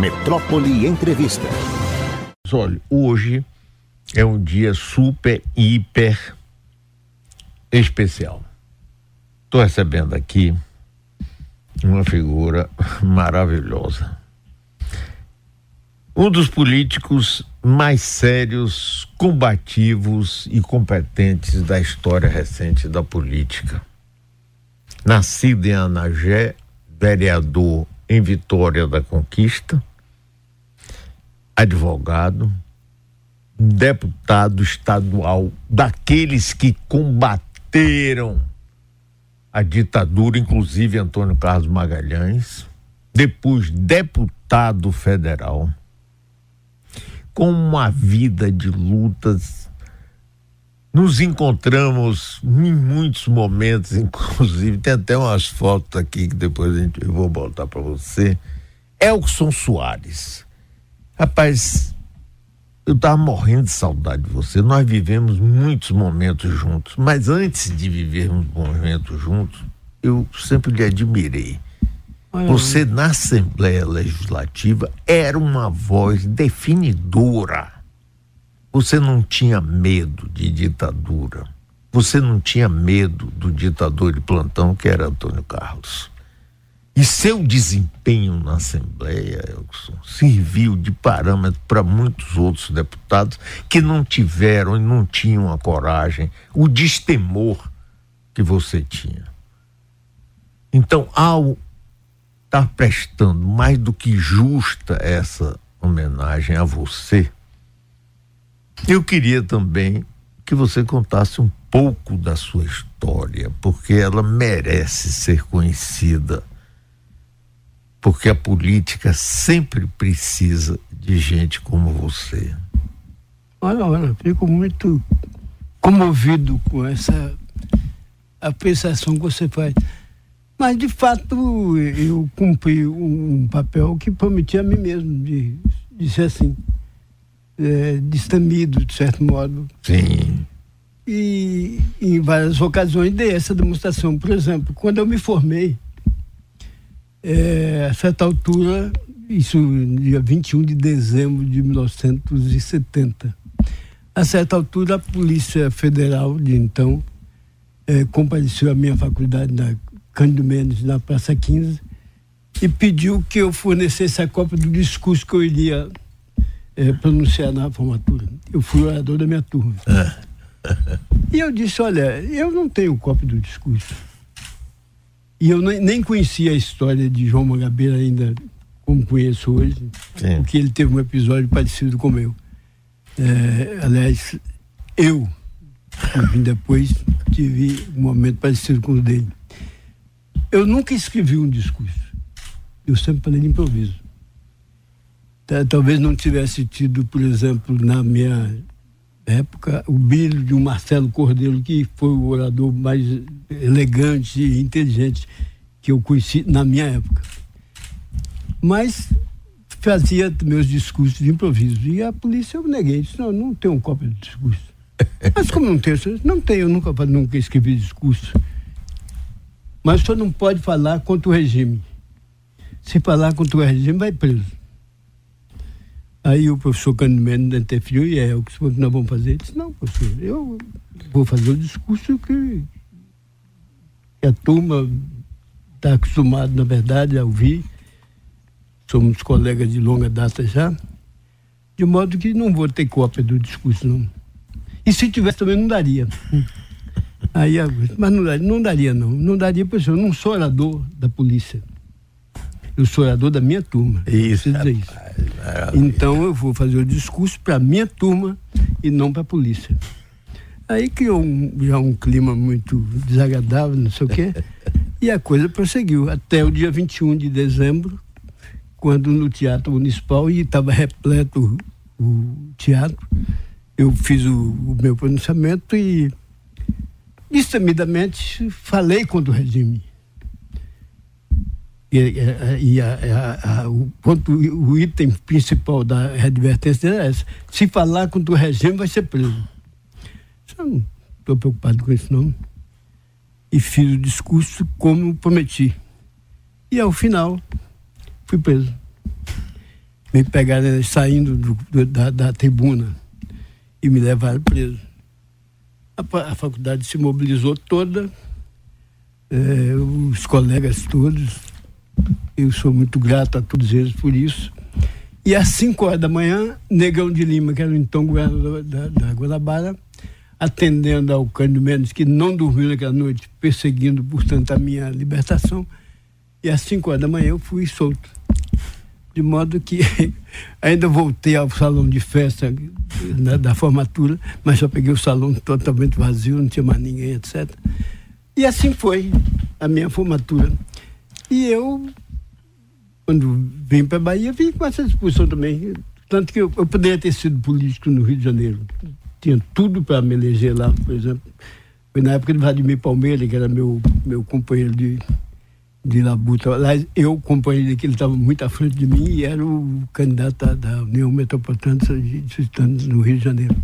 Metrópole Entrevista. Olha, hoje é um dia super, hiper especial. Estou recebendo aqui uma figura maravilhosa. Um dos políticos mais sérios, combativos e competentes da história recente da política. Nascido em Anagé, vereador em Vitória da Conquista, advogado, deputado estadual daqueles que combateram a ditadura, inclusive Antônio Carlos Magalhães, depois deputado federal, com uma vida de lutas. Nos encontramos em muitos momentos, inclusive, tem até umas fotos aqui que depois eu vou botar para você. Elson Soares. Rapaz, eu estava morrendo de saudade de você. Nós vivemos muitos momentos juntos, mas antes de vivermos momentos juntos, eu sempre lhe admirei. Você na Assembleia Legislativa era uma voz definidora. Você não tinha medo de ditadura. Você não tinha medo do ditador de plantão que era Antônio Carlos. E seu desempenho na Assembleia, Elson, serviu de parâmetro para muitos outros deputados que não tiveram e não tinham a coragem, o destemor que você tinha. Então, ao estar prestando mais do que justa essa homenagem a você, eu queria também que você contasse um pouco da sua história, porque ela merece ser conhecida porque a política sempre precisa de gente como você. Olha, olha, fico muito comovido com essa apreciação que você faz. Mas, de fato, eu cumpri um papel que prometi a mim mesmo, de, de ser assim, é, destemido, de certo modo. Sim. E em várias ocasiões dei essa demonstração. Por exemplo, quando eu me formei, é, a certa altura, isso dia 21 de dezembro de 1970, a certa altura a Polícia Federal de então é, compareceu à minha faculdade na Cândido Mendes, na Praça 15, e pediu que eu fornecesse a cópia do discurso que eu iria é, pronunciar na formatura. Eu fui orador da minha turma. e eu disse, olha, eu não tenho cópia do discurso e eu nem conhecia a história de João Mangabeira ainda como conheço hoje, Sim. porque ele teve um episódio parecido com o meu. É, aliás, eu, depois, tive um momento parecido com o dele. Eu nunca escrevi um discurso. Eu sempre falei de improviso. Talvez não tivesse tido, por exemplo, na minha época, o brilho de um Marcelo Cordeiro, que foi o orador mais elegante e inteligente que eu conheci na minha época. Mas fazia meus discursos de improviso. E a polícia eu neguei. Disse, não, não tenho cópia de discurso. Mas como não tenho? Não tenho, eu nunca, nunca escrevi discurso. Mas o senhor não pode falar contra o regime. Se falar contra o regime, vai preso. Aí o professor Cândido Mendes interferiu e é o que nós vamos fazer. Ele disse, não, professor, eu vou fazer o discurso que, que a turma está acostumada, na verdade, a ouvir. Somos colegas de longa data já. De modo que não vou ter cópia do discurso, não. E se tivesse também não daria. Aí, mas não daria, não daria, não. Não daria, porque eu não sou orador da polícia. Eu sou orador da minha turma. Isso. Dizer isso. Então eu vou fazer o discurso para a minha turma e não para a polícia. Aí criou um, já um clima muito desagradável, não sei o quê, e a coisa prosseguiu até o dia 21 de dezembro, quando no Teatro Municipal, e estava repleto o, o, teatro, eu fiz o, o meu pronunciamento e, destemidamente, falei contra o regime. E, e a, a, a, o, ponto, o item principal da advertência é essa. Se falar contra o regime, vai ser preso. Eu não estou preocupado com isso, não. E fiz o discurso como prometi. E ao final, fui preso. me pegaram saindo do, do, da, da, tribuna e me levaram preso. A, a faculdade se mobilizou toda, é, os colegas todos, eu sou muito grato a todos eles por isso. E às 5 horas da manhã, Negão de Lima, que era então governador da, da Guanabara, atendendo ao Cândido Mendes, que não dormiu naquela noite, perseguindo, portanto, a minha libertação. E às 5 horas da manhã eu fui solto. De modo que ainda voltei ao salão de festa né, da formatura, mas só peguei o salão totalmente vazio, não tinha mais ninguém, etc. E assim foi a minha formatura. E eu, quando vim para a Bahia, vim com essa disposição também. Tanto que eu, eu poderia ter sido político no Rio de Janeiro tinha tudo para me eleger lá, por exemplo. Foi na época de Vladimir Palmeira, que era meu, meu companheiro de, de labuta. Lá, eu, companheiro que ele estava muito à frente de mim e era o candidato da União Metropolitana de Estados no Rio de Janeiro.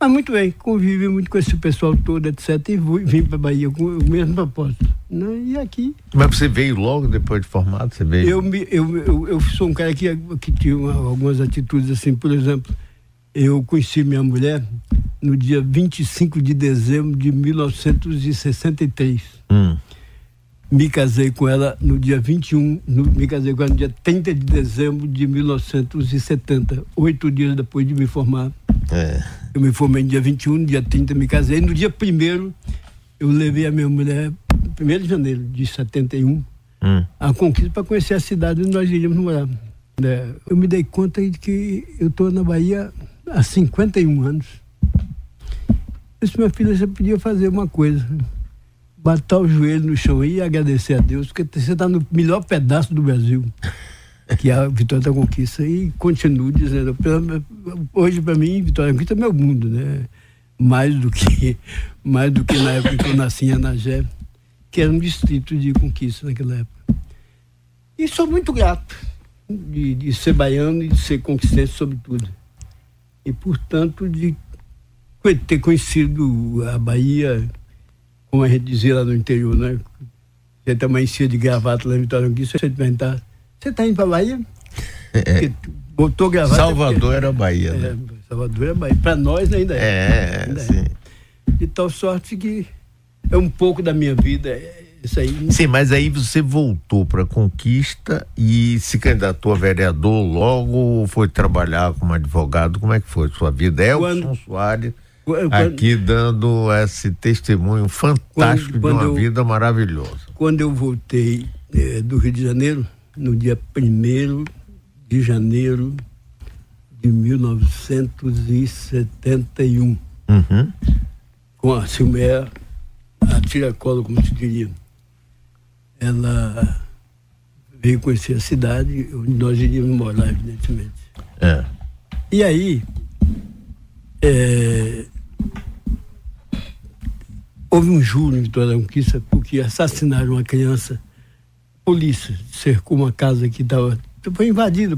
Mas muito bem, convivi muito com esse pessoal todo, etc. E vim para Bahia com o mesmo propósito. Né? E aqui. Mas você veio logo depois de formado? Você veio? Eu, me, eu, eu, eu sou um cara que, que tinha algumas atitudes assim, por exemplo eu conheci minha mulher no dia 25 de dezembro de 1963. Hum. Me casei com ela no dia 21, no, me casei com ela no dia 30 de dezembro de 1970, oito dias depois de me formar. É. Eu me formei no dia 21, no dia 30 me casei. No dia 1 eu levei a minha mulher, 1 de janeiro de 71, hum. a conquista para conhecer a cidade onde nós iríamos morar. É, eu me dei conta de que eu estou na Bahia há 51 anos. Eu disse, minha filha, você podia fazer uma coisa. Batar o joelho no chão e agradecer a Deus, porque você está no melhor pedaço do Brasil, que é a Vitória da Conquista. E continuo dizendo, hoje para mim, Vitória da Conquista é meu mundo, né? Mais do que, mais do que na época que eu nasci em Anagé, que era um distrito de conquista naquela época. E sou muito grato de, de ser baiano e de ser conquistante sobretudo e, portanto, de ter conhecido a Bahia, como a gente dizia lá no interior, né? Você também se de gravata lá em Vitória Conquista, você perguntar, você está indo para a Bahia? É. Botou gravata. Salvador porque, era Bahia, né? É, Salvador era Bahia. Para nós ainda é. É, ainda sim. É. De tal sorte que é um pouco da minha vida. É, isso aí. Sim, mas aí você voltou para a conquista e se candidatou a vereador logo foi trabalhar como advogado? Como é que foi sua vida? Elson quando, Soares quando, aqui dando esse testemunho fantástico quando, de uma eu, vida maravilhosa. Quando eu voltei é, do Rio de Janeiro, no dia 1 de janeiro de 1971, uhum. com a Silméia a tiracolo, como se diria ela veio conhecer a cidade onde nós iríamos morar, evidentemente. É. E aí, é, houve um juro em Vitória da Conquista porque assassinaram uma criança. Polícia cercou uma casa que estava. Foi invadida.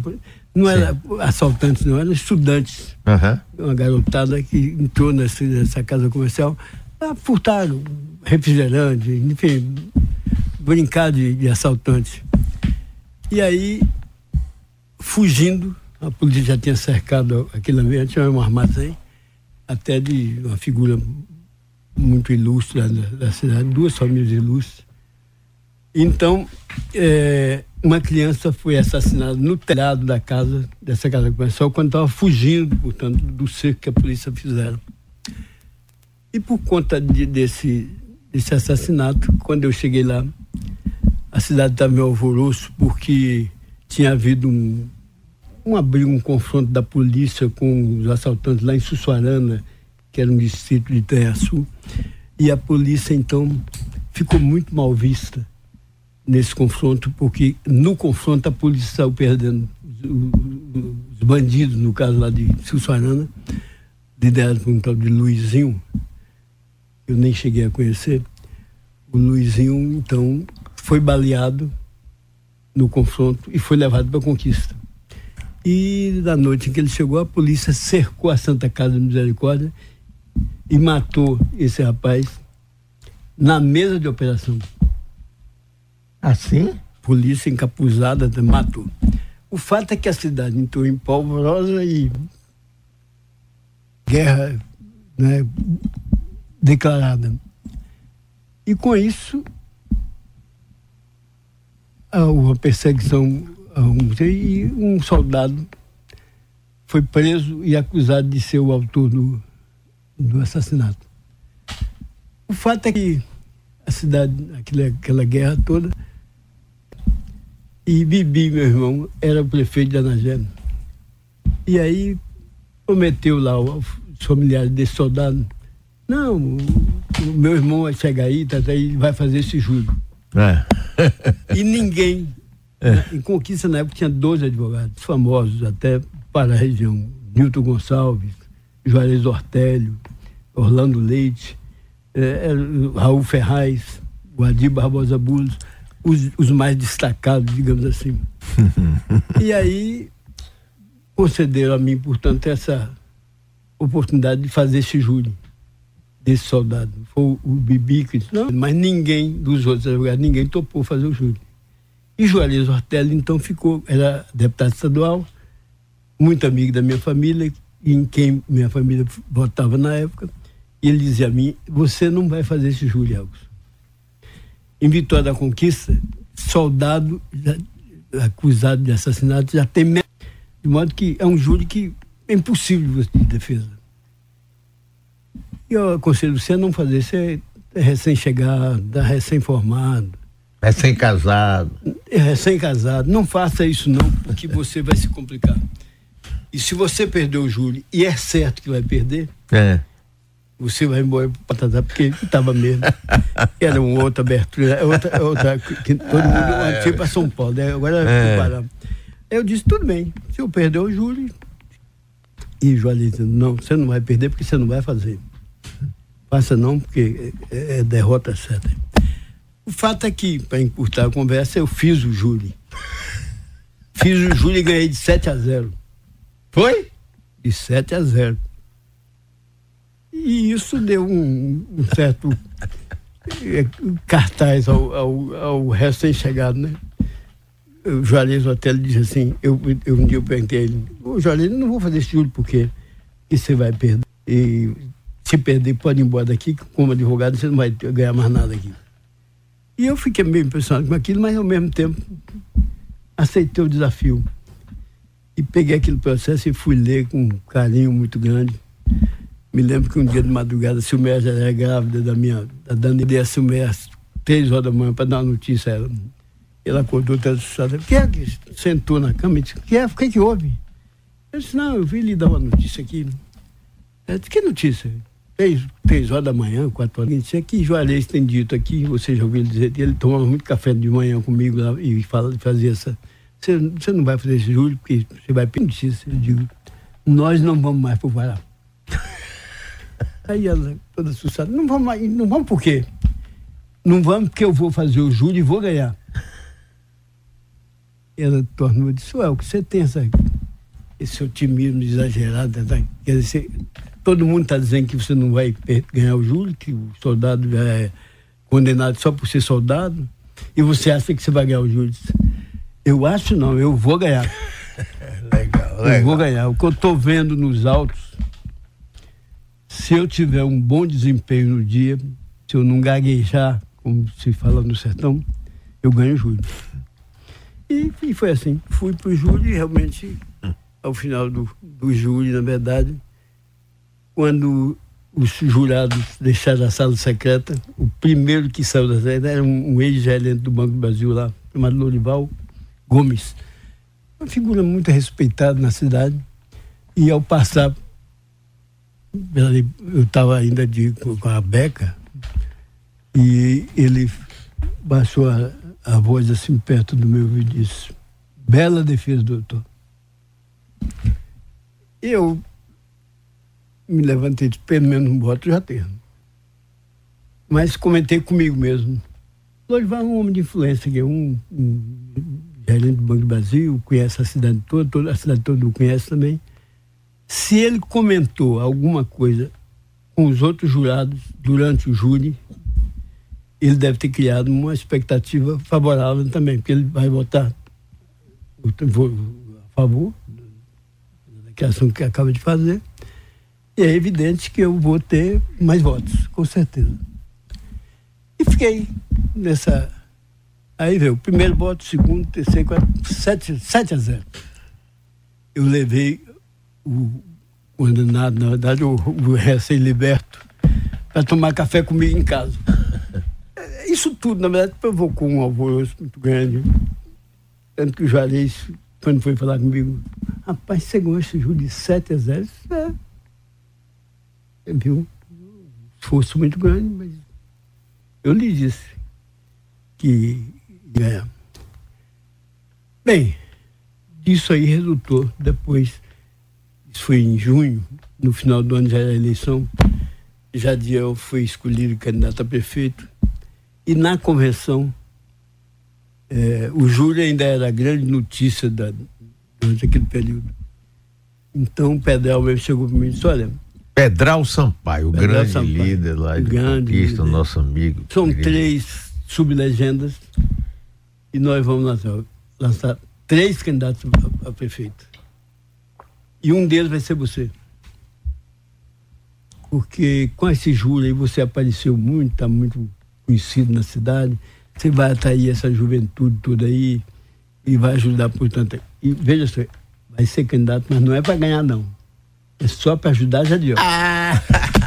Não era Sim. assaltantes, não, eram estudantes. Uhum. Uma garotada que entrou nessa, nessa casa comercial. Furtaram refrigerante, enfim, brincar de, de assaltante. E aí, fugindo, a polícia já tinha cercado aquele ambiente, tinha um armazém, até de uma figura muito ilustre da, da cidade, duas famílias ilustres. Então, é, uma criança foi assassinada no telhado da casa, dessa casa comercial, quando estava fugindo, portanto, do cerco que a polícia fizeram. E por conta de, desse, desse assassinato, quando eu cheguei lá, a cidade estava meio alvoroço porque tinha havido um, um abrigo, um confronto da polícia com os assaltantes lá em Sussuarana, que era um distrito de Itaiaçu, e a polícia então ficou muito mal vista nesse confronto, porque no confronto a polícia saiu perdendo os, os bandidos, no caso lá de Sussuarana, liderado por um tal de Luizinho, eu nem cheguei a conhecer, o Luizinho, então, foi baleado no confronto e foi levado para a conquista. E na noite em que ele chegou, a polícia cercou a Santa Casa de Misericórdia e matou esse rapaz na mesa de operação. Assim? Polícia encapuzada matou. O fato é que a cidade entrou em polvorosa e guerra né, declarada. E com isso, uma perseguição a e um soldado foi preso e acusado de ser o autor do, do assassinato. O fato é que a cidade, aquela, aquela guerra toda, e Bibi, meu irmão, era o prefeito de Anagé. E aí prometeu lá os familiares desse soldado, não, o, o meu irmão vai chegar aí, tá, tá aí, vai fazer esse júri. É. e ninguém, é. em Conquista na época tinha 12 advogados famosos até para a região. Nilton Gonçalves, Juarez Ortélio, Orlando Leite, é, Raul Ferraz, Guadir Barbosa Bulos, os, os mais destacados, digamos assim. e aí concederam a mim, portanto, essa oportunidade de fazer esse júri desse soldado. Foi o, Bibi que disse, não, mas ninguém dos outros advogados, ninguém topou fazer o júri. E Juarez Ortega, então, ficou, era deputado estadual, muito amigo da minha família, em quem minha família votava na época, e ele dizia a mim, você não vai fazer esse júri, Augusto. Em Vitória da Conquista, soldado já, acusado de assassinato já tem de modo que é um júri que é impossível de defesa. E eu aconselho você a não fazer, você é recém-chegado, tá recém-formado. Recém-casado. É recém-casado. Não faça isso não, porque você vai se complicar. E se você perder o júri, e é certo que vai perder, é. Você vai embora para Patatá, porque estava mesmo. Era uma outra abertura, outra, outra que todo mundo ah, foi para São Paulo, né? agora é. Eu disse, tudo bem, se eu perder o júri, e Joalito, não, você não vai perder porque você não vai fazer. Faça não, porque é, é derrota certa. O fato é que, para encurtar a conversa, eu fiz o júri. Fiz o júri e ganhei de 7 a 0. Foi? De 7 a 0. E isso deu um, um certo é, cartaz ao, ao, ao recém-chegado, né? O Juarez Hotel disse assim, eu, eu um dia eu perguntei a ele, ô Juarez, não vou fazer esse júri porque você vai perder. E se perder, pode ir embora daqui, como advogado, você não vai ganhar mais nada aqui. E eu fiquei meio impressionado com aquilo, mas ao mesmo tempo aceitei o desafio. E peguei aquele processo e fui ler com um carinho muito grande. Me lembro que um dia de madrugada, a Silméia já era grávida da minha, da Dani, e a Silméia, três horas da manhã, para dar uma notícia a ela. Ela acordou toda assustada. O que é que sentou na cama e disse, que é? O que, é que houve? Eu disse, não, eu vim lhe dar uma notícia aqui. Ela disse, que notícia? três, três horas da manhã, quatro horas. Disse, que Juarez tem dito aqui, você já ouviu dizer, ele tomava muito café de manhã comigo lá e fala, fazia essa. Você, você não vai fazer esse júri, porque você vai pedir isso. Eu digo, nós não vamos mais para o Pará. Aí ela, toda assustada, não vamos mais, não vamos por quê? Não vamos porque eu vou fazer o júri e vou ganhar. Ela tornou e disse, ué, o que você tem essa, esse otimismo exagerado? Tá? Quer dizer, Todo mundo está dizendo que você não vai ganhar o júri, que o soldado é condenado só por ser soldado, e você acha que você vai ganhar o júri. Eu acho não, eu vou ganhar. legal, legal. Eu vou ganhar. O que eu estou vendo nos autos, se eu tiver um bom desempenho no dia, se eu não gaguejar, como se fala no sertão, eu ganho júri. E, e foi assim. Fui para o júri e realmente, ao final do, do júri, na verdade, quando os jurados deixaram a sala secreta, o primeiro que saiu da secreta era um, um ex-gerente do Banco do Brasil lá, chamado Lorival Gomes. Uma figura muito respeitada na cidade. E ao passar, eu estava ainda de, com a beca, e ele baixou a, a voz assim perto do meu ouvido e disse: Bela defesa, doutor. Eu me levantei de pelo menos um voto já tenho. Mas comentei comigo mesmo. Lorival é um homem de influência, que é um, um gerente do Banco do Brasil, conhece a cidade toda, toda, a cidade toda o conhece também. Se ele comentou alguma coisa com os outros jurados durante o júri, ele deve ter criado uma expectativa favorável também, porque ele vai votar. O, favor da declaração que acaba de fazer. E é evidente que eu vou ter mais votos, com certeza. E fiquei nessa. Aí veio o primeiro voto, segundo, terceiro, quarto, sete, sete a zero. Eu levei o condenado, na verdade, o, o recém-liberto, para tomar café comigo em casa. Isso tudo, na verdade, provocou um alvoroço muito grande. Tanto que o Juarez, quando foi falar comigo, rapaz, você jogo de 7 a 0? É. Viu? Um esforço muito grande, mas eu lhe disse que ganhar. Bem, disso aí resultou depois, isso foi em junho, no final do ano já era a eleição, Jadiel foi escolhido candidato a prefeito e na convenção é, o Júlio ainda era a grande notícia da, durante aquele período. Então o Pedral mesmo chegou para mim e disse, olha, Pedral Sampaio, o Pedral grande Sampaio, líder lá de grande conquista, líder. nosso amigo. São querido. três sublegendas e nós vamos lançar, lançar três candidatos a, a, prefeito. E um deles vai ser você. Porque com esse júri aí você apareceu muito, está muito conhecido na cidade, você vai atrair essa juventude toda aí e vai ajudar, portanto. E veja só, vai ser candidato, mas não é para ganhar, não. É só para ajudar Jadiel. Ah.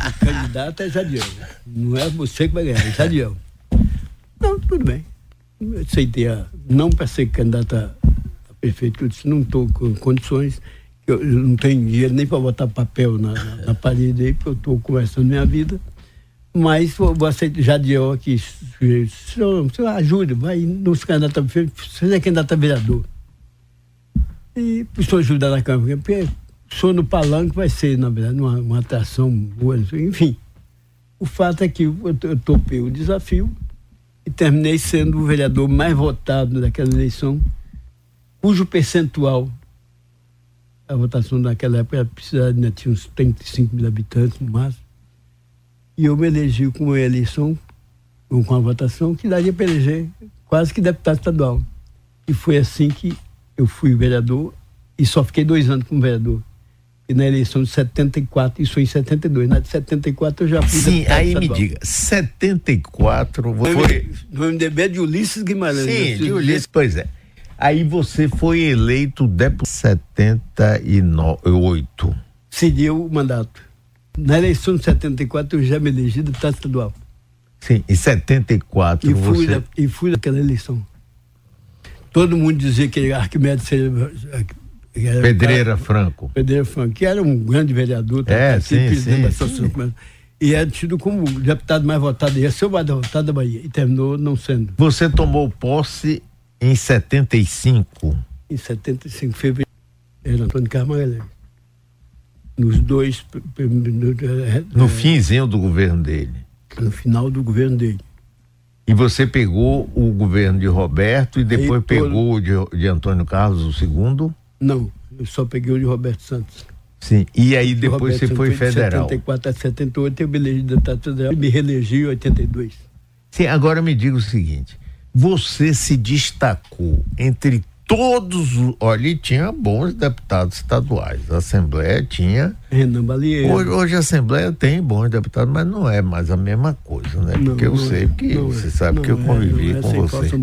O candidato é Jadiel. Não é você que vai ganhar, é Jadiel. Não, tudo bem. Eu aceitei a, não para ser candidato a, a prefeito, eu disse, não estou com condições, eu, não tenho dinheiro nem para botar papel na, na, na parede aí, porque eu estou começando minha vida. Mas vou aceitar Jadiel aqui, senhor, senhor ajude, vai nos candidatos a prefeito, você é candidato a vereador. E o senhor ajudar na Câmara, porque show no Palanque vai ser, na verdade, uma, uma atração boa, enfim. O fato é que eu, eu topei o desafio e terminei sendo o vereador mais votado daquela eleição, cujo percentual, a votação naquela época precisava, né, tinha uns 35 mil habitantes no máximo, e eu me elegi com a eleição, com a votação, que daria para eleger quase que deputado estadual. E foi assim que eu fui vereador e só fiquei dois anos como vereador e na eleição de 74, isso em 72. Na de 74 eu já fui Sim, aí estadual. me diga, 74 foi. No MDB de Ulisses Guimarães. Sim, de Ulisses, pois é. Aí você foi eleito deputado 78. Seguiu o mandato. Na eleição de 74 eu já me elegi deputado estadual. Sim, em 74 e fui você... Da, e fui daquela eleição. Todo mundo dizia que Arquimedes seria Pedreira Franco. Pedreira Franco, que era um grande vereador, é, sim, sim, sim. E é tido como o deputado mais votado, ia ser o mais votado da Bahia, e terminou não sendo. Você tomou posse em 75? Em 75, fevereiro, era Antônio Carvalho. Nos dois. No, é, no finzinho do governo dele. No final do governo dele. E você pegou o governo de Roberto e depois Aí, pegou o de, de Antônio Carlos, o segundo? Não, eu só peguei o de Roberto Santos. Sim, e aí depois você foi federal. De 74 a 78 eu me elegi deputado federal e me reelegi em 82. Sim, agora me diga o seguinte, você se destacou entre todos os. Olha, tinha bons deputados estaduais. A Assembleia tinha. Renan Balieiro. Hoje, hoje, a Assembleia tem bons deputados, mas não é mais a mesma coisa, né? Não, porque eu sei, é, porque você é, sabe que eu convivi é, com é você.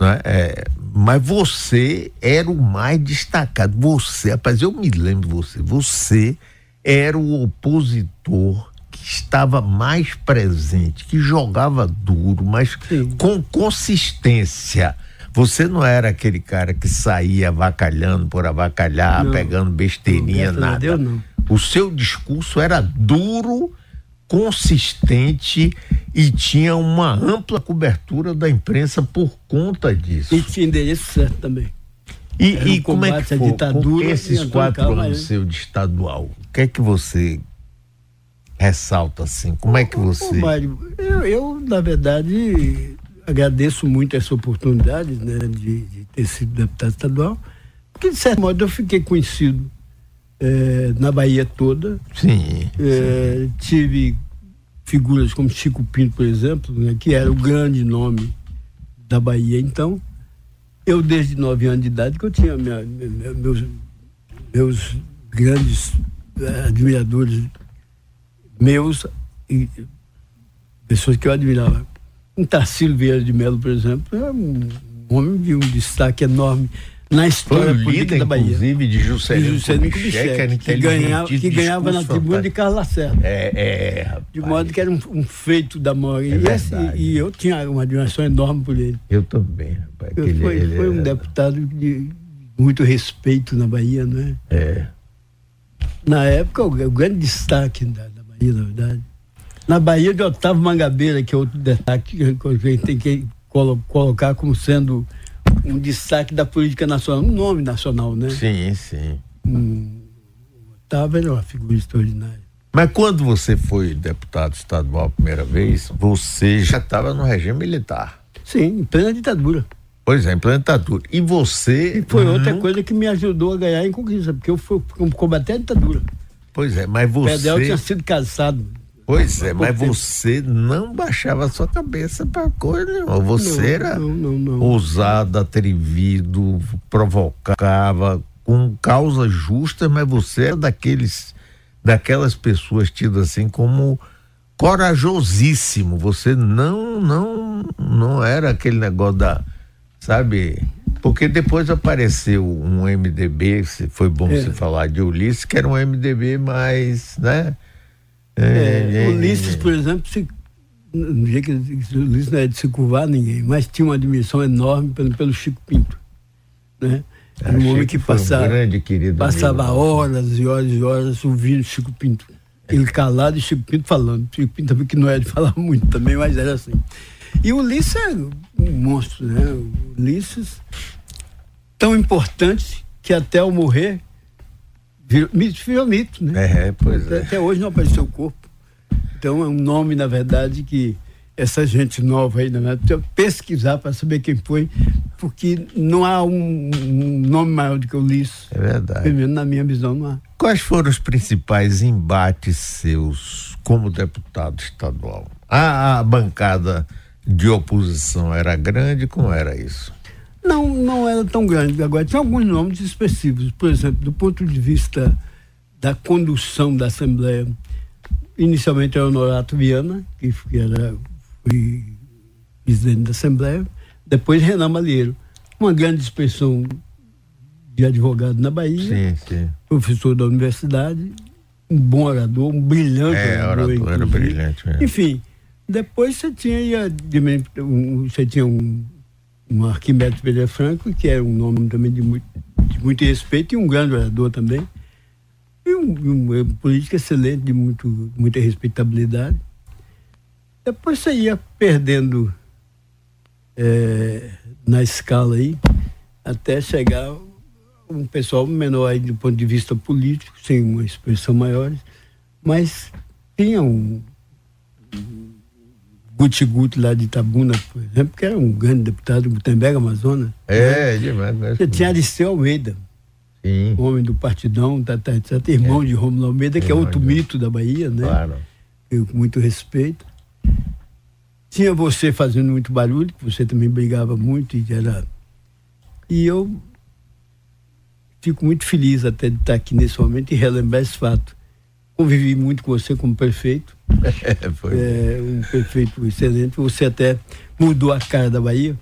Né? É, mas você era o mais destacado. Você, rapaz, eu me lembro de você. Você era o opositor que estava mais presente, que jogava duro, mas Sim. com consistência. Você não era aquele cara que saía avacalhando por avacalhar, não. pegando besteirinha, não, nada. Deus, não. O seu discurso era duro consistente e tinha uma ampla cobertura da imprensa por conta disso. E tinha endereço certo também. E, e como é que foi? ditadura, esses quatro anos seu de estadual, o que é que você ressalta assim? Como é que você... Ô, Mário, eu, eu, na verdade agradeço muito essa oportunidade né, de, de ter sido deputado estadual, porque de certo modo eu fiquei conhecido é, na Bahia toda. Sim, é, sim. Tive figuras como Chico Pinto, por exemplo, né, que era o grande nome da Bahia. Então, Eu, desde nove anos de idade, que eu tinha minha, minha, meus, meus grandes eh, admiradores meus e pessoas que eu admirava. Um Tarcílio Vieira de Melo, por exemplo, é um homem de um destaque enorme na história Foi política da Bahia. inclusive, de Juscelino Kubitschek, que, ganhava, que ganhava na tribuna de Carlos Lacerda. É, é, rapaz. De modo que era um, um feito da maioria. É e, e, eu tinha uma admiração enorme por ele. Eu também, rapaz. Ele, foi, ele foi um deputado de muito respeito na Bahia, não é? É. Na época, o, o grande destaque da, na verdade, na Bahia de Otávio Mangabeira, que é outro destaque que a gente tem que colocar como sendo um destaque da política nacional, um nome nacional, né? Sim, sim. Um, Otávio era uma figura extraordinária. Mas quando você foi deputado estadual a primeira vez, você já estava no regime militar. Sim, em plena ditadura. Pois é, em plena ditadura. E você. E foi outra coisa que me ajudou a ganhar em conquista, porque eu fui combater a ditadura. Pois é, mas você. Pedel tinha sido caçado. Pois é, mas você não baixava a sua cabeça para coisa nenhuma. Você não, era não, não, ousado, atrevido, provocava com causa justa, mas você era daqueles, daquelas pessoas tidas assim como corajosíssimo. Você não, não, não era aquele negócio da, sabe? Porque depois apareceu um MDB, foi bom é. você falar de Ulisses, que era um MDB mais, né? É, é, Ulisses, por exemplo, se, no dia que Ulisses não é de se curvar ninguém, mas tinha uma admiração enorme pelo, pelo Chico Pinto. Né? Era um homem que passava, um grande, passava horas e horas e horas ouvindo Chico Pinto. Ele calado e Chico Pinto falando. Chico Pinto também que não é de falar muito também, mas era assim. E o Ulisses é um monstro, né? O Ulisses, tão importante que até ao morrer Virou, virou mito, né? É, pois até, é. Até hoje não apareceu o corpo. Então é um nome, na verdade, que essa gente nova aí, né? pesquisar para saber quem foi, porque não há um, um nome maior do que o Ulisses. É verdade. Na minha visão não há. Quais foram os principais embates seus como deputado estadual? A, a bancada de oposição era grande, como era isso? Não, não era tão grande. Agora, tinha alguns nomes específicos. Por exemplo, do ponto de vista da condução da Assembleia, inicialmente era o Norato Viana, que era foi presidente da Assembleia, depois Renan Malheiro. Uma grande expressão de advogado na Bahia, sim, sim. professor da universidade, um bom orador, um brilhante é, orador. orador era brilhante mesmo. Enfim, depois você tinha, você tinha um um Arquimedes Pereira Franco, que é um nome também de muito, de muito respeito e um grande orador também. E um, um, um político excelente, de muito, muita respeitabilidade. Depois você ia perdendo é, na escala aí, até chegar um pessoal menor aí do ponto de vista político, sem uma expressão maior, mas tinha um, Guti lá de Itabuna, por exemplo, que era um grande deputado do Gutenberg, Amazonas. É, né? demais. Né? Você tinha Aristeu Almeida, Sim. homem do Partidão, tá, tá, tá, irmão é. de Romulo Almeida, que é outro mito da Bahia, né? Claro. Eu, com muito respeito. Tinha você fazendo muito barulho, que você também brigava muito e era. E eu fico muito feliz até de estar aqui nesse momento e relembrar esse fato. Convivi muito com você como prefeito É, foi. É, um prefeito excelente. Você até mudou a cara da Bahia.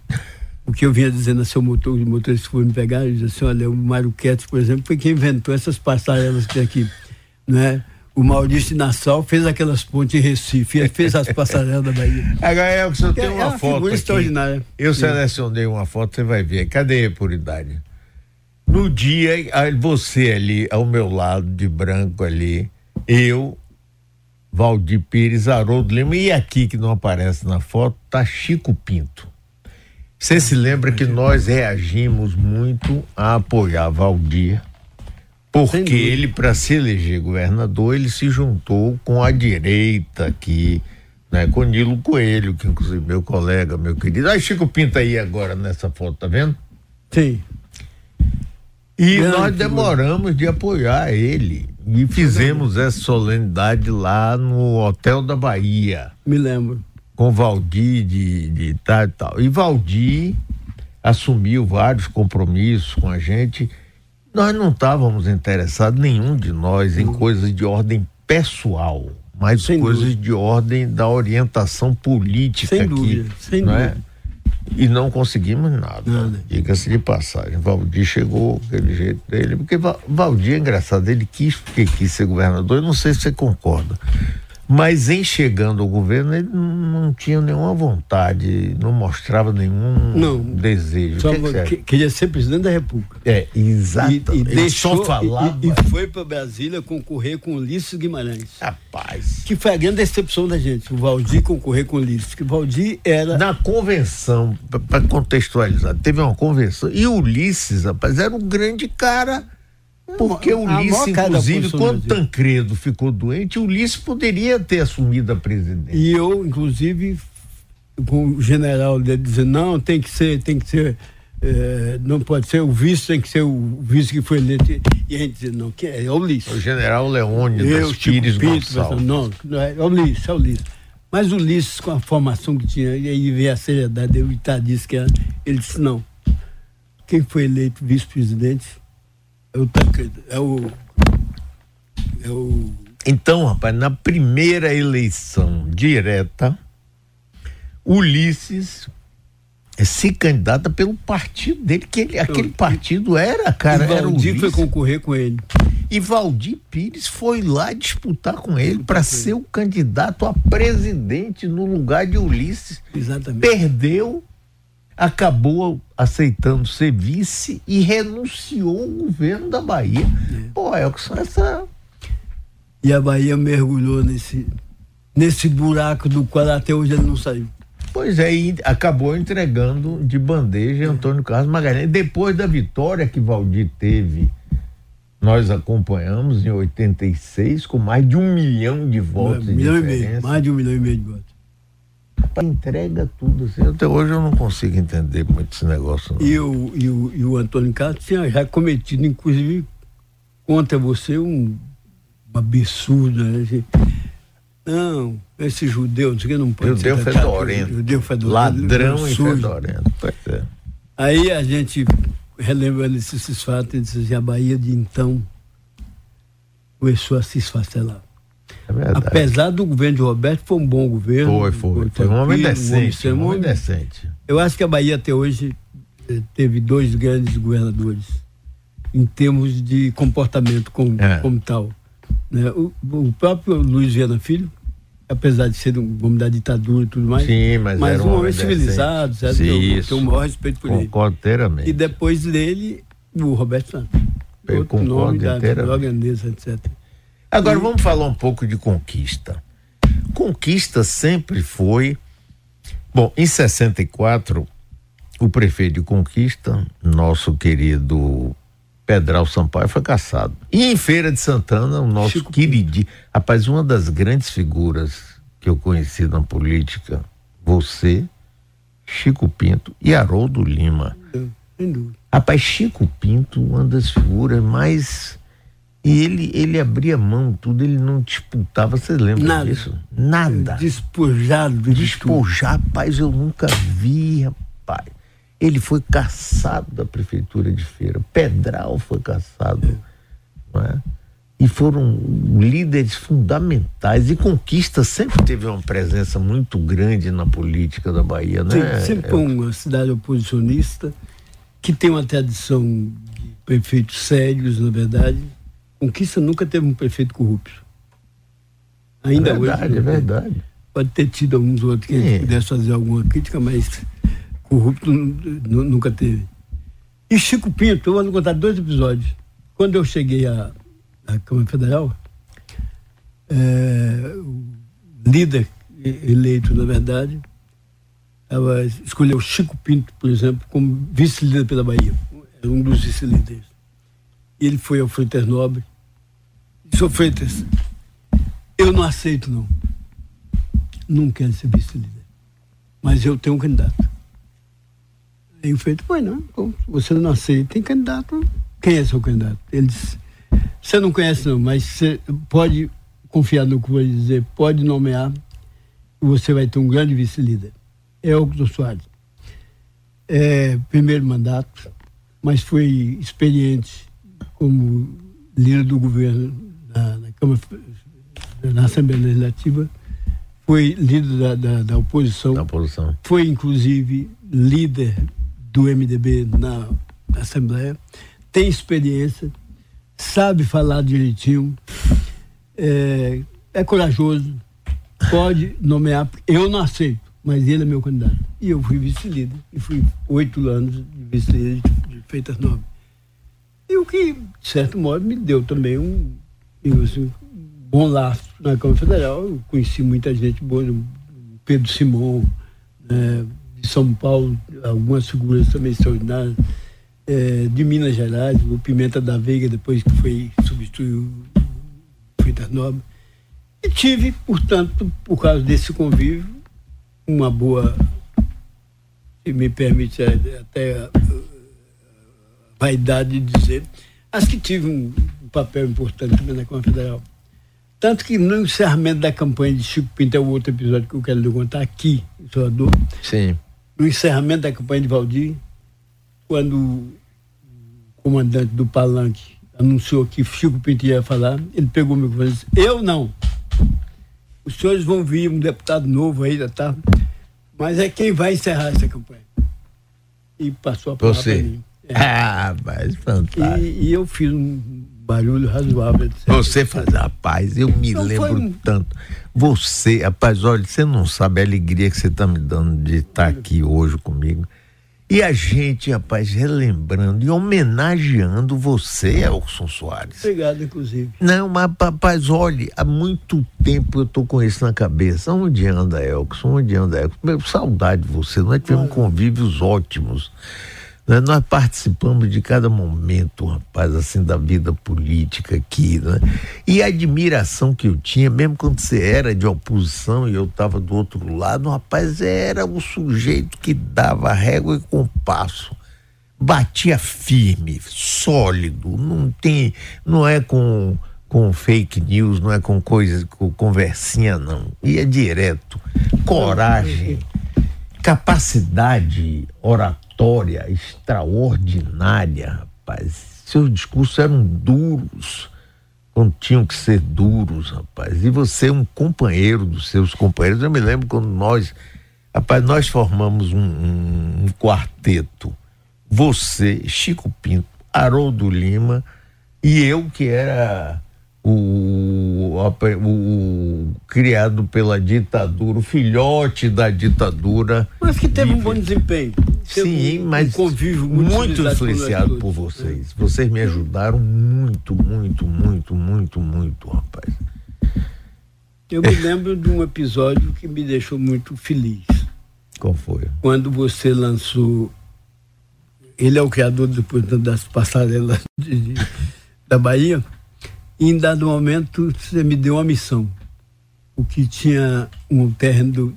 O que eu vinha dizendo a seu motor, os que foram me pegar, ele disse assim, olha, o Mário Quetes, por exemplo, foi quem inventou essas passarelas que tem aqui, né? O Maurício Nassau fez aquelas pontes em Recife, fez as passarelas da Bahia. Agora, é, senhor tem uma, é uma foto aqui. extraordinária. Eu selecionei uma foto, você vai ver. Cadê a por idade? No dia, você ali, ao meu lado, de branco ali, eu, Valdir Pires, Haroldo Lima, e aqui que não aparece na foto, tá Chico Pinto. Você se lembra que nós reagimos muito a apoiar Valdir, porque ele, para se eleger governador, ele se juntou com a direita aqui, né, com Nilo Coelho, que inclusive meu colega, meu querido. Aí Chico Pinto aí agora nessa foto, tá vendo? Sim. E Grande nós demoramos de apoiar ele. E fizemos essa solenidade lá no Hotel da Bahia. Me lembro. Com Valdir de, de tal e tal. E Valdir assumiu vários compromissos com a gente. Nós não estávamos interessados, nenhum de nós, em coisas de ordem pessoal, mas Sem coisas dúvida. de ordem da orientação política Sem aqui. dúvida, sem não é? E não conseguimos nada. Nada. Diga-se de passagem. Valdir chegou aquele jeito dele, porque Va- Valdir é engraçado, ele quis porque quis ser governador, eu não sei se você concorda. Mas em chegando ao governo, ele não tinha nenhuma vontade, não mostrava nenhum Não. desejo. Só que, que queria ser presidente da República. É, exato. E, e deixou, só falava. e, e foi para Brasília concorrer com Ulisses Guimarães. Rapaz. Que foi a grande decepção da gente, o Valdir concorrer com o Ulisses. Que o Valdir era. Na convenção, para contextualizar, teve uma convenção. E Ulisses, rapaz, era um grande cara. Porque maior Ulisses, inclusive, quando. Tancredo ficou doente, Ulisses poderia ter assumido a presidência. E eu, inclusive, com o general dele dizendo, não, tem que ser, tem que ser, eh, não pode ser o vice, tem que ser o vice que foi eleito. E a gente dizia, não, que é, é o O Ulisses. general Leônidas Eu, Pires Pinto, Gonçalves. não, não é, é o Ulisses, é o Ulisses. Mas o Ulisses, com a formação que tinha, e aí veio a seriedade, eu disse que era, ele disse, não. Quem foi eleito vice-presidente é o Tancredo, é o. É o. Então, rapaz, na primeira eleição direta, Ulisses se candidata pelo partido dele, que ele, aquele partido era, cara, e Valdir foi concorrer com ele. E Valdir Pires foi lá disputar com ele para ser o candidato a presidente no lugar de Ulisses. Exatamente. Perdeu, acabou aceitando ser vice e renunciou ao governo da Bahia. Pô, Elson, essa. E a Bahia mergulhou nesse, nesse buraco do qual até hoje ele não saiu. Pois é, e acabou entregando de bandeja Antônio Carlos Magalhães. Depois da vitória que Valdir teve, nós acompanhamos em 86, com mais de um milhão de votos Um milhão e meio, mais de um milhão e meio de votos. Rapaz, entrega tudo assim. Até hoje eu não consigo entender muito esse negócio. Não. E o, e, o, e o Antônio Carlos tinha já cometido, inclusive, contra você um, um absurdo. Né? Assim, Não, esse judeu, não sei o que, não pode Judeu ser tratado, fedorento. Judeu fedorento. Ladrão e sujo. fedorento. Pois é. Aí a gente, relembrando esses, esses fatos, ele disse assim, a Bahia de então começou a se esfacelar. É. Apesar do governo de Roberto, foi um bom governo. Foi, foi. Foi um homem decente. ser- Um homem decente. Eu acho que a Bahia até hoje eh, teve dois grandes governadores em termos de comportamento como, É. como tal. né? O, o próprio Luiz Viana Filho, apesar de ser um homem da ditadura e tudo mais, Sim, mas, era um um homem civilizado, certo? Sim, eu, eu tenho o maior respeito por ele. Concordo inteiramente. E depois dele, o Roberto Santos. Eu Outro concordo nome da da grandeza, etc. Agora vamos falar um pouco de conquista. Conquista sempre foi. Bom, em 64, o prefeito de Conquista, nosso querido Pedral Sampaio, foi caçado. E em Feira de Santana, o nosso Chico queridinho. Rapaz, uma das grandes figuras que eu conheci na política, você, Chico Pinto e Haroldo Lima. Rapaz, Chico Pinto, uma das figuras mais. E ele, ele abria mão, tudo, ele não disputava. Você lembra Nada. disso? Nada. Despojado de tudo. Despojar, rapaz, eu nunca vi, rapaz. Ele foi caçado da prefeitura de feira. Pedral foi caçado. Não é? E foram líderes fundamentais. E Conquista sempre teve uma presença muito grande na política da Bahia, né? Sim, sempre foi uma cidade oposicionista que tem uma tradição de prefeitos sérios, na verdade. Conquista nunca teve um prefeito corrupto. Ainda é verdade, hoje. é verdade. Pode ter tido alguns outros que a É. pudesse fazer alguma crítica, mas corrupto nu- nu- nunca teve. E Chico Pinto, eu vou contar dois episódios. Quando eu cheguei à, à Câmara Federal, é, o líder eleito, na verdade, ela escolheu Chico Pinto, por exemplo, como vice-líder pela Bahia. Era um dos vice-líderes. E ele foi ao Freitas Nobre. Senhor Freitas, eu não aceito, não. Não quero ser vice-líder. Mas eu tenho um candidato. Aí o Freitas, pois não, você não aceita, tem candidato. Quem é seu candidato? Ele disse, você não conhece não, mas você pode confiar no que eu vou dizer, pode nomear, você vai ter um grande vice-líder. É o Dr. Soares. é, primeiro mandato, mas foi experiente como líder do governo na, na Câmara, na Assembleia Legislativa, foi líder da, da, da oposição, Da oposição. foi inclusive líder do MDB na Assembleia, tem experiência, sabe falar direitinho, é, é corajoso, pode nomear. Eu não aceito, mas ele é meu candidato. E eu fui vice-líder, e fui oito anos de vice-líder de, Feitas Nobres. E o que, de certo modo, me deu também um, um bom laço na Câmara Federal. Eu conheci muita gente boa, Pedro Simon, né, de São Paulo, algumas figuras também extraordinárias, é, de Minas Gerais, o Pimenta da Veiga, depois que foi substituiu o Freitas Nobre. E tive, portanto, por causa desse convívio, uma boa, se me permite até uh, vaidade de dizer, acho que tive um papel importante também na Câmara Federal. Tanto que no encerramento da campanha de Chico Pinto, é o outro episódio que eu quero lhe contar aqui, em Salvador, Sim. no encerramento da campanha de Valdir, quando o comandante do Palanque anunciou que Chico Pinto ia falar, ele pegou o microfone e disse, eu não. Os senhores vão vir, um deputado novo aí, tá? Mas é quem vai encerrar essa campanha. E passou a palavra Você. É. Ah, mas fantástico. E, e eu fiz um barulho razoável. etc. Você faz, rapaz, eu me Não lembro foi tanto. Você, rapaz, olha, você não sabe a alegria que você está me dando de estar aqui hoje comigo. E a gente, rapaz, relembrando e homenageando você, Elson Soares. Obrigado, inclusive. Não, mas rapaz, olhe, há muito tempo eu tô com isso na cabeça. Onde anda, Elson? Onde anda, Elson? Meu, saudade de você. Nós tivemos convívios ótimos. Né? Nós participamos de cada momento, rapaz, assim, da vida política aqui, né? E a admiração que eu tinha, mesmo quando você era de oposição e eu estava do outro lado, rapaz, era o sujeito que dava régua e compasso batia firme, sólido, não tem, não é com com fake news, não é com coisa, com conversinha não, ia direto, coragem, capacidade oratória extraordinária, rapaz. Seus discursos eram duros, quando tinham que ser duros, rapaz. E você é um companheiro dos seus companheiros. Eu me lembro quando nós, rapaz, nós formamos um, um- um quarteto. Você, Chico Pinto, Haroldo Lima e eu que era o, o, criado pela ditadura, o filhote da ditadura. Mas que teve um bom desempenho. Sim, um, mas um convívio muito, muito, influenciado por vocês. Vocês me ajudaram muito, muito, muito, muito, muito, rapaz. Eu me lembro de um episódio que me deixou muito feliz. Qual foi? Quando você lançou. Ele é o criador depois das passarelas de- de- da Bahia. E em dado momento você me deu uma missão. O que tinha um terreno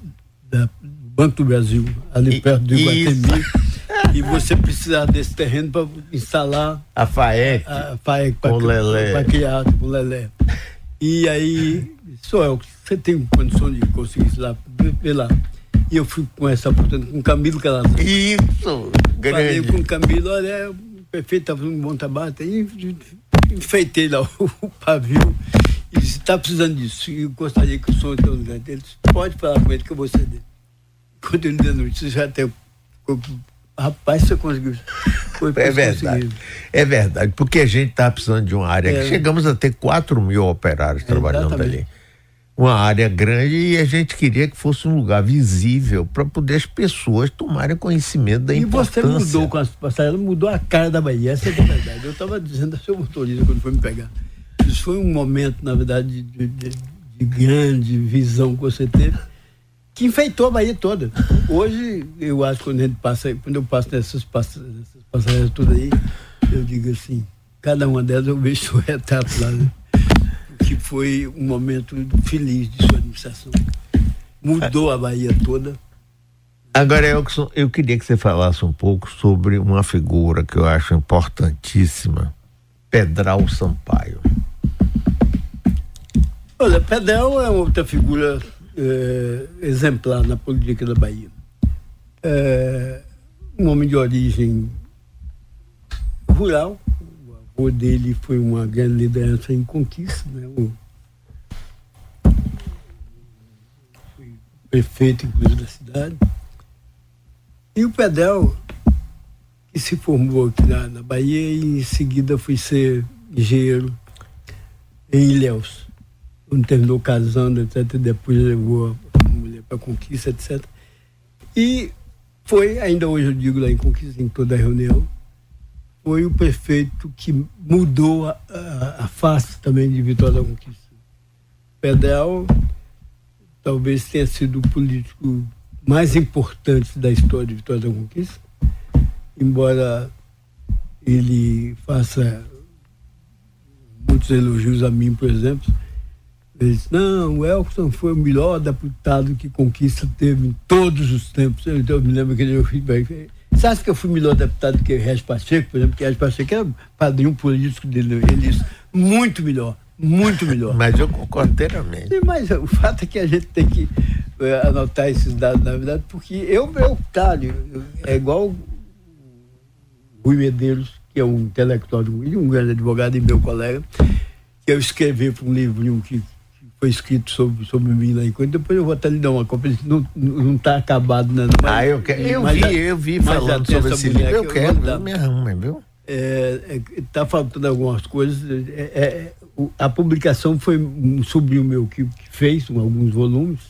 Banco do Brasil, ali I- perto do. Iguatemi. E você precisava desse terreno para instalar A FAEC. a FAEC Com o Lelé. para criar com o Lelé. E aí, Soel, você tem condição de conseguir isso lá? Vê- lá. E eu fui com essa oportunidade com o Camilo Calazans. Isso, Falei grande. com o Camilo, olha, o prefeito está fazendo um bom trabalho, aí enfeitei lá o, o pavio e disse, está precisando disso, e eu gostaria que o som tenha um lugar dele. Pode falar com ele que eu vou ceder. Quando ele deu notícia, já até. Rapaz, você conseguiu. Foi, É verdade. É verdade, porque a gente está precisando de uma área. É. que Chegamos a ter 4 mil operários trabalhando Exatamente. ali. Uma área grande e a gente queria que fosse um lugar visível para poder as pessoas tomarem conhecimento da E você importância. mudou com as passarelas, mudou a cara da Bahia, essa é a verdade. Eu estava dizendo ao seu motorista quando foi me pegar. Isso foi um momento, na verdade, de, de- de grande visão que você teve, que enfeitou a Bahia toda. Hoje, eu acho que quando a gente passa, quando eu passo nessas, pass- nessas passarelas todas aí, eu digo assim, cada uma delas eu vejo o retrato lá, né? que foi um momento feliz de sua administração. Mudou a Bahia toda. Agora, Elkson, eu queria que você falasse um pouco sobre uma figura que eu acho importantíssima, Pedral Sampaio. Olha, Pedel é outra figura eh, exemplar na política da Bahia. Eh, um homem de origem rural. O avô dele foi uma grande liderança em conquista, né? O, prefeito, inclusive, da cidade. E o Pedel, que se formou aqui na, na Bahia e em seguida foi ser engenheiro em Ilhéus, terminou casando, etc. Depois levou a mulher para conquista, etc. E foi, ainda hoje eu digo lá em Conquista, em toda a reunião, foi o prefeito que mudou a, a, a face também de Vitória da Conquista. Pedral talvez tenha sido o político mais importante da história de Vitória da Conquista, embora ele faça muitos elogios a mim, por exemplo. Ele disse, não, o Elton foi o melhor deputado que Conquista teve em todos os tempos. Eu, eu me lembro que ele feedback. Você acha que eu fui melhor deputado que Regis Pacheco, por exemplo, que Regis Pacheco era padrinho político dele. Ele disse, muito melhor, muito melhor. Mas eu concordo inteiramente. Mas o fato é que a gente tem que é, anotar esses dados, na verdade, porque eu, eu tá, é igual o Rui Medeiros, que é um intelectual, um grande advogado e meu colega, que eu escrevi para um livro que, que foi escrito sobre, sobre mim lá em depois eu vou até lhe dar uma cópia, não, não está acabado, né? Mas, ah, eu, quero, eu vi, eu vi falando sobre esse livro, eu, eu quero, eu me arrumo, viu? Está é, é, faltando algumas coisas. É, é, a publicação foi um sobrinho meu que, que fez um, alguns volumes,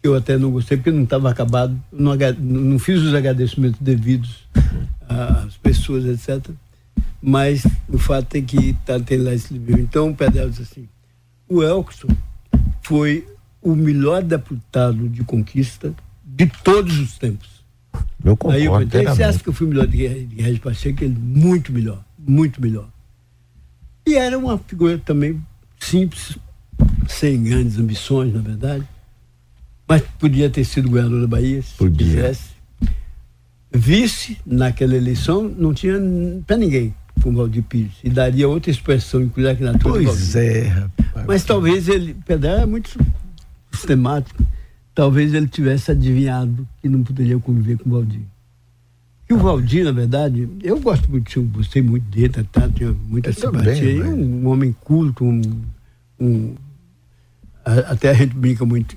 que eu até não gostei, porque não estava acabado, não, não, fiz os agradecimentos devidos às pessoas, etc. Mas o fato é que está tendo lá esse livro. Então o Pedro diz assim: o Elkson foi o melhor deputado de conquista de todos os tempos. Eu concordo. Aí eu perguntei, você acha que eu fui melhor de, Regis Pacheco? Ele, muito melhor, muito melhor. E era uma figura também simples, sem grandes ambições, na verdade. Mas podia ter sido governador da Bahia, se podia. quisesse. Vice, naquela eleição, não tinha para ninguém com o Valdir Pires. E daria outra expressão, inclusive na Pois é, rapaz. Mas talvez ele, Pedro é muito sistemático, talvez ele tivesse adivinhado que não poderia conviver com o Valdir. E o Valdir, na verdade, eu gosto muito, eu gostei muito dele, tá, tá tinha muita eu simpatia. Também, mas... um, um, homem culto, um, um, até a gente brinca muito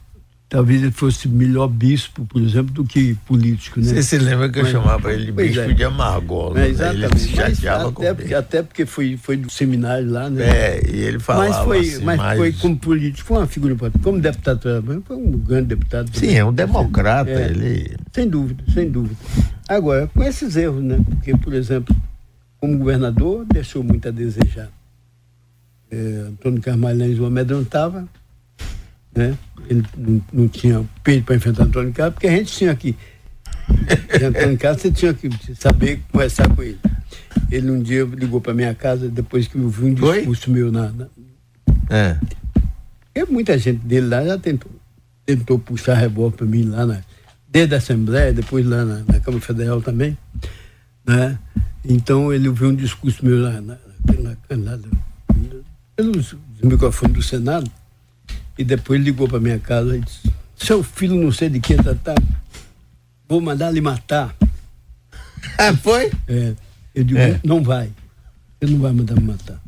talvez ele fosse melhor bispo, por exemplo, do que político, né? Você se lembra que eu Mas, chamava ele bispo é. de amargola, é, exatamente. Né? Ele se até, porque, até porque foi, foi do seminário lá, né? É, e ele falava Mas foi, assim, mas mais... foi como político, foi uma figura importante. Como deputado, foi um grande deputado. Sim, é um democrata, é, ele... Sem dúvida, sem dúvida. Agora, com esses erros, né? Porque, por exemplo, como governador, deixou muito a desejar. É, Antônio Carmalhães o amedrontava, né? Ele não, não tinha peito para enfrentar Antônio Carlos, porque a gente tinha que. Antônio Carlos, você tinha que saber conversar com ele. Ele um dia ligou para minha casa, depois que eu vi um discurso Oi? meu na. na... É. E muita gente dele lá já tentou, tentou puxar rebote para mim lá na, desde a Assembleia, depois lá na, na, Câmara Federal também. Né? Então ele ouviu um discurso meu lá na, na, na, pelos microfones do Senado. E depois ligou para minha casa e disse: Seu filho não sei de que, tá, tá, vou mandar lhe matar. Ah, foi? É. Eu digo: é. Não vai. Ele não vai mandar me matar.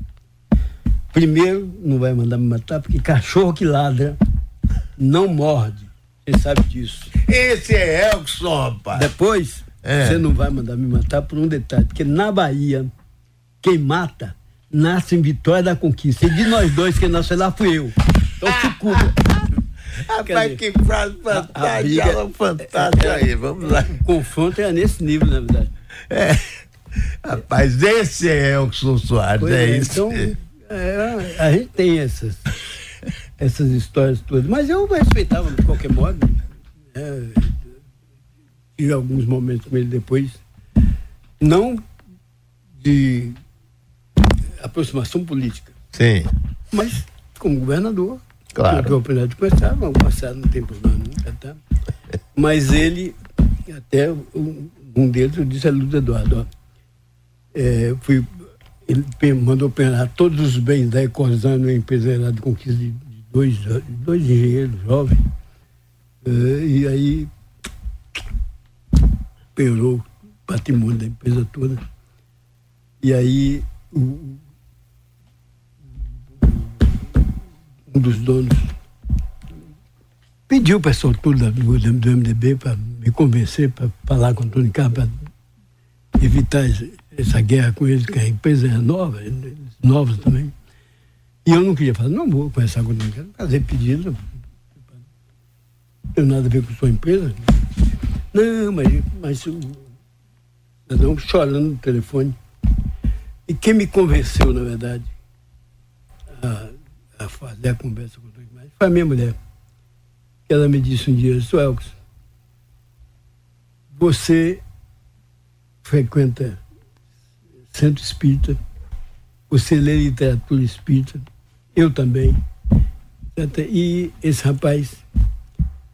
Primeiro, não vai mandar me matar, porque cachorro que ladra não morde. Você sabe disso. Esse é Elkson, rapaz. Depois, é. você não vai mandar me matar por um detalhe, porque na Bahia, quem mata nasce em Vitória da Conquista. E de nós dois, quem nasceu lá fui eu. Então se cuba. Rapaz, que frase fantástica, fantástica é, aí, vamos lá. O confronto é nesse nível, na verdade. É. Rapaz, esse é Elkson Soares, pois é, é isso. Então, é, a gente tem essas, essas histórias todas, mas eu respeitava de qualquer modo. É, tive alguns momentos com ele depois, não de aproximação política. Sim. Mas como governador, Claro. Tive a oportunidade de conversar, vamos conversar, não tem problema nunca, tá? Mas ele, até um, um deles, eu disse a Luz Eduardo, ó, é, fui, ele mandou penar todos os bens da Ecosan, uma empresa lá de conquista de, dois, dois engenheiros jovens. É, e aí perou patrimônio da empresa toda. E aí o, um dos donos pediu o pessoal todo do, do MDB para me convencer, para falar com o Antônio Carlos, para evitar essa guerra com eles, que a empresa é nova, novos também. E eu não queria falar, não vou conversar com o Antônio Carlos, fazer pedido. Não tem nada a ver com sua empresa. Não, mas, mas o cidadão chorando no telefone. E quem me convenceu, na verdade, a, a fazer a conversa com o Carlos foi a minha mulher. Ela me disse um dia, Suelcos, você frequenta centro espírita, você lê literatura espírita, eu também. E esse rapaz,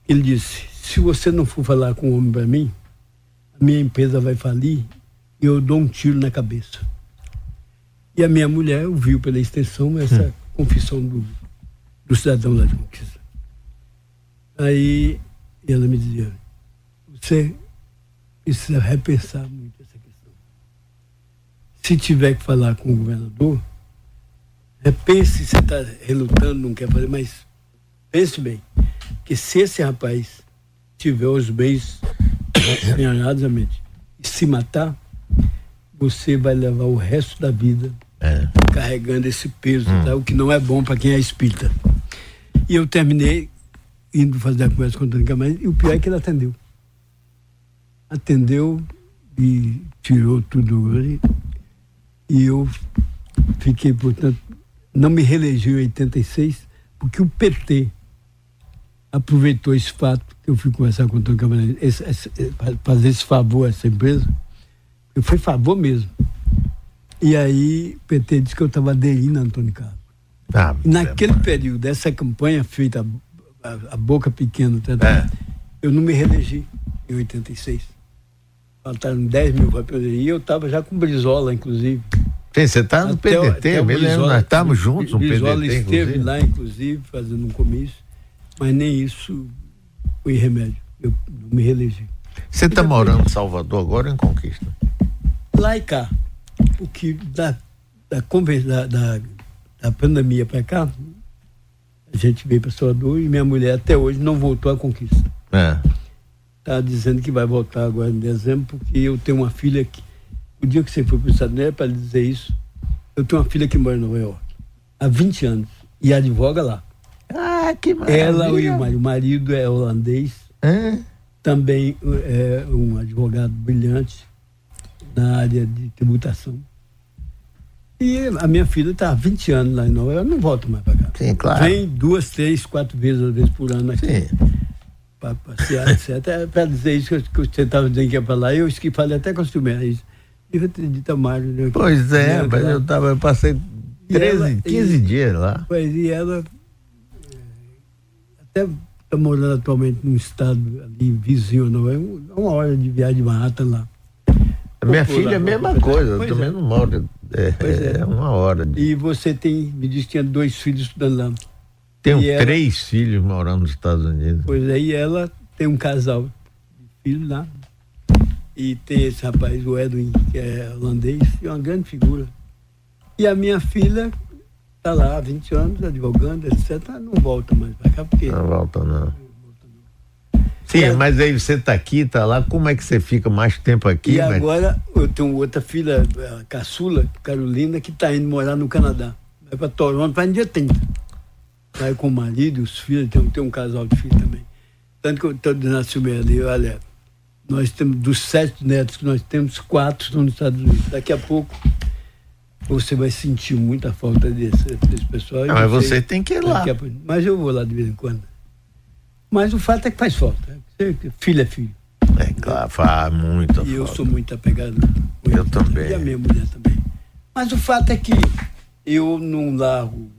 ele disse, se você não for falar com o homem para mim, a minha empresa vai falir e eu dou um tiro na cabeça. E a minha mulher ouviu pela extensão essa hum. Confissão do, do cidadão lá de Conquista. Aí ela me dizia, você precisa repensar muito essa questão. Se tiver que falar com o governador, repense se está relutando, não quer fazer, mas pense bem, que se esse rapaz tiver os bens empenhados e se matar, você vai levar o resto da vida é. carregando esse peso, hum. tá? o que não é bom para quem é espírita. E eu terminei indo fazer a conversa com o Antônio Camargo, e o pior é que ele atendeu. Atendeu e tirou tudo. E eu fiquei, portanto, não me reelegi em 86, porque o PT aproveitou esse fato que eu fui conversar com o Antônio Camargo, fazer esse favor a essa empresa. Foi favor mesmo. E aí o PT disse que eu estava aderindo a Antônio Carlos. Ah, Naquele é, período, essa campanha feita a, a boca pequena. Tá? É. Eu não me reelegi em 86. Faltaram 10 mil papéis. E eu estava já com Brizola, inclusive. Sim, você está no PDT, até me lembro, nós estávamos juntos no Brizola PDT. esteve inclusive. lá, inclusive, fazendo um comício, mas nem isso foi remédio. Eu não me reelegi. Você está morando em Salvador agora ou em Conquista? Lá e cá. Porque da, da, da, da, da pandemia para cá, a gente veio para Salvador e minha mulher até hoje não voltou à conquista. É. Tá dizendo que vai voltar agora em dezembro, porque eu tenho uma filha que. O dia que você foi para os Estados Unidos, para dizer isso, eu tenho uma filha que mora em Nova York há 20 anos e advoga lá. Ah, que maravilha. Ela e o marido, o marido é holandês, é. também é um advogado brilhante na área de tributação. E a minha filha está há 20 anos lá em Nova York, não volto mais para cá. Sim, claro. Vem duas, três, quatro vezes, às vezes por ano aqui. Para passear, etc. É para dizer isso que você estava dizendo que ia para lá, eu esqueci, falei até com a Silmeira isso. Eu acredito mais. Né? Pois é, mas eu, tava, eu passei 13, ela, 15 e, dias lá. Pois, e ela eh, até está morando atualmente num estado ali vizinho, não é? Uma hora de viagem de Manhattan lá. Minha filha é a mesma coisa, eu também é. não moro é, é, é, uma hora. De... E você tem, me disse que tinha dois filhos estudando lá. Tenho e três ela... filhos morando nos Estados Unidos. Pois aí é, ela tem um casal de filhos lá. E tem esse rapaz, o Edwin, que é holandês, e uma grande figura. E a minha filha está lá há 20 anos, advogando, etc. Não volta mais para cá, porque. Não volta, não. Sim, é. mas aí você está aqui, está lá, como é que você fica mais tempo aqui? E mas... agora eu tenho outra filha, a caçula, Carolina, que está indo morar no Canadá. Vai para Toronto, vai no dia 30. Vai com o marido, os filhos, tem, tem um casal de filhos também. Tanto que eu estou dizendo assim ali, olha, nós temos, dos sete netos que nós temos, quatro estão nos Estados Unidos. Daqui a pouco você vai sentir muita falta desse, desse pessoal. Não, mas você tem que ir lá. Mas eu vou lá de vez em quando. Mas o fato é que faz falta. Filho é filho. É claro, faz muito. E falta. eu sou muito apegado. Eu também. E a minha mulher também. Mas o fato é que eu não largo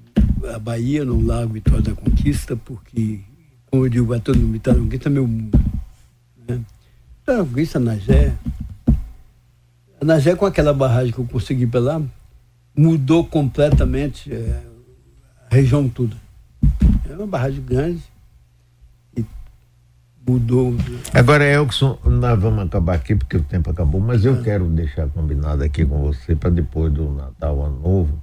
a Bahia, não largo Vitória da Conquista, porque, como eu digo, a todo mundo, Vitória da Conquista é meu mundo. Né? Vitória da Conquista, Nagé. A Nagé, com aquela barragem que eu consegui para lá, mudou completamente é, a região toda. É uma barragem grande mudou. Agora, Elkson, nós vamos acabar aqui porque o tempo acabou, mas eu quero deixar combinado aqui com você para depois do Natal, Ano Novo.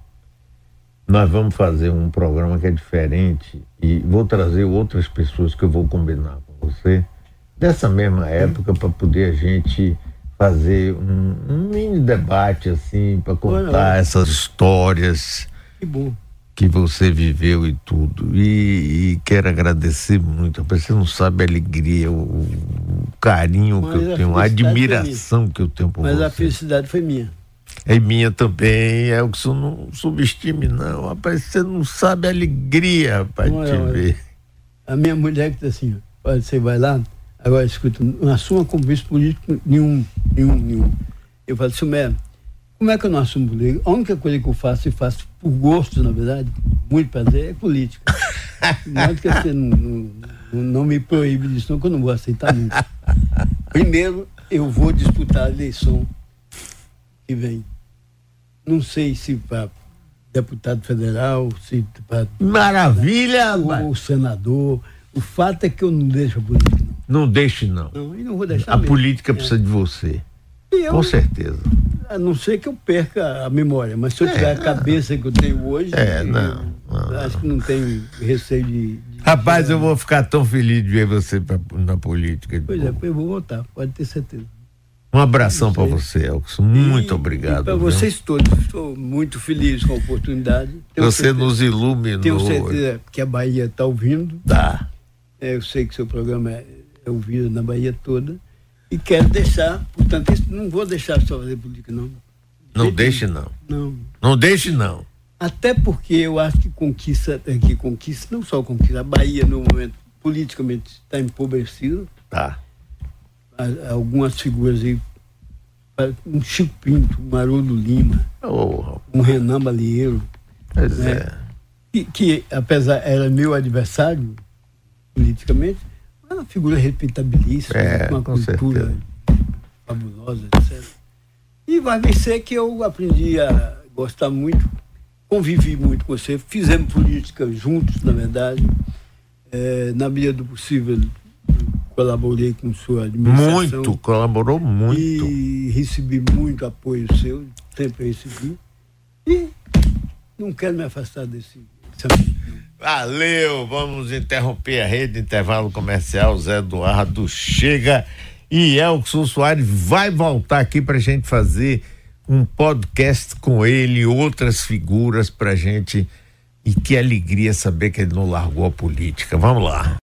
Nós vamos fazer um programa que é diferente e vou trazer outras pessoas que eu vou combinar com você dessa mesma época para poder a gente fazer um, um mini debate assim para contar essas histórias Que bom. Que você viveu e tudo. E, e quero agradecer muito. Você não sabe a alegria, o, o carinho Mas que eu a tenho, a admiração que eu tenho por Mas a você. felicidade foi minha. É minha também, é o que você não subestime, não. Rapaz, você não sabe a alegria, rapaz, te olha. ver. A minha mulher que está assim, olha, você vai lá, agora escuta, não assuma compromisso político nenhum, nenhum, nenhum. Eu falo, Sumé, como é que eu não assumo política? A única coisa que eu faço, e faço por gosto, na verdade, muito prazer, é política. Mais que você não, não, não me proíbe disso, não, que eu não vou aceitar nunca. Primeiro, eu vou disputar a eleição que vem. Não sei se para deputado federal, se para Maravilha, rapaz. o senador. O fato é que eu não deixo a política. Não deixe, não. Não, não e não vou deixar. A mesmo. política precisa de você. Eu, Com certeza. A não ser que eu perca a memória, mas se eu É, tiver a cabeça que eu tenho hoje, É, não, não, acho que não tenho receio de. de- Rapaz, eu vou ficar tão feliz de ver você pra- na política. Pois é, eu vou votar, pode ter certeza. Um abração para você, Elkson. Muito E- obrigado. Para vocês todos, estou muito feliz com a oportunidade. Tenho Você certeza- nos iluminou. Tenho certeza que a Bahia está ouvindo. Tá. É, eu sei que seu programa é, é ouvido na Bahia toda. E quero deixar, portanto, isso- não vou deixar só fazer política, não. Não deixe, não. Não. Não deixe, não. Até porque eu acho que conquista, é, que conquista, não só conquista, a Bahia no momento politicamente está empobrecida. Tá. Há Algumas figuras aí, um Chico Pinto, um Haroldo Lima, Oh, um Renan Balieiro, pois né? é. que, que apesar era meu adversário politicamente, era uma figura respeitabilíssima, É, com uma cultura certeza. fabulosa, etc. E vai vencer que eu aprendi a gostar muito, convivi muito com você, fizemos política juntos, na verdade. Eh, na medida do possível, colaborei com sua administração. Muito, colaborou muito. E recebi muito apoio seu, sempre recebi. E não quero me afastar desse, desse ambiente. Valeu, vamos interromper a rede intervalo comercial. Zé Eduardo chega e Elkson Soares vai voltar aqui para gente fazer um podcast com ele, outras figuras para gente. E que alegria saber que ele não largou a política. Vamos lá.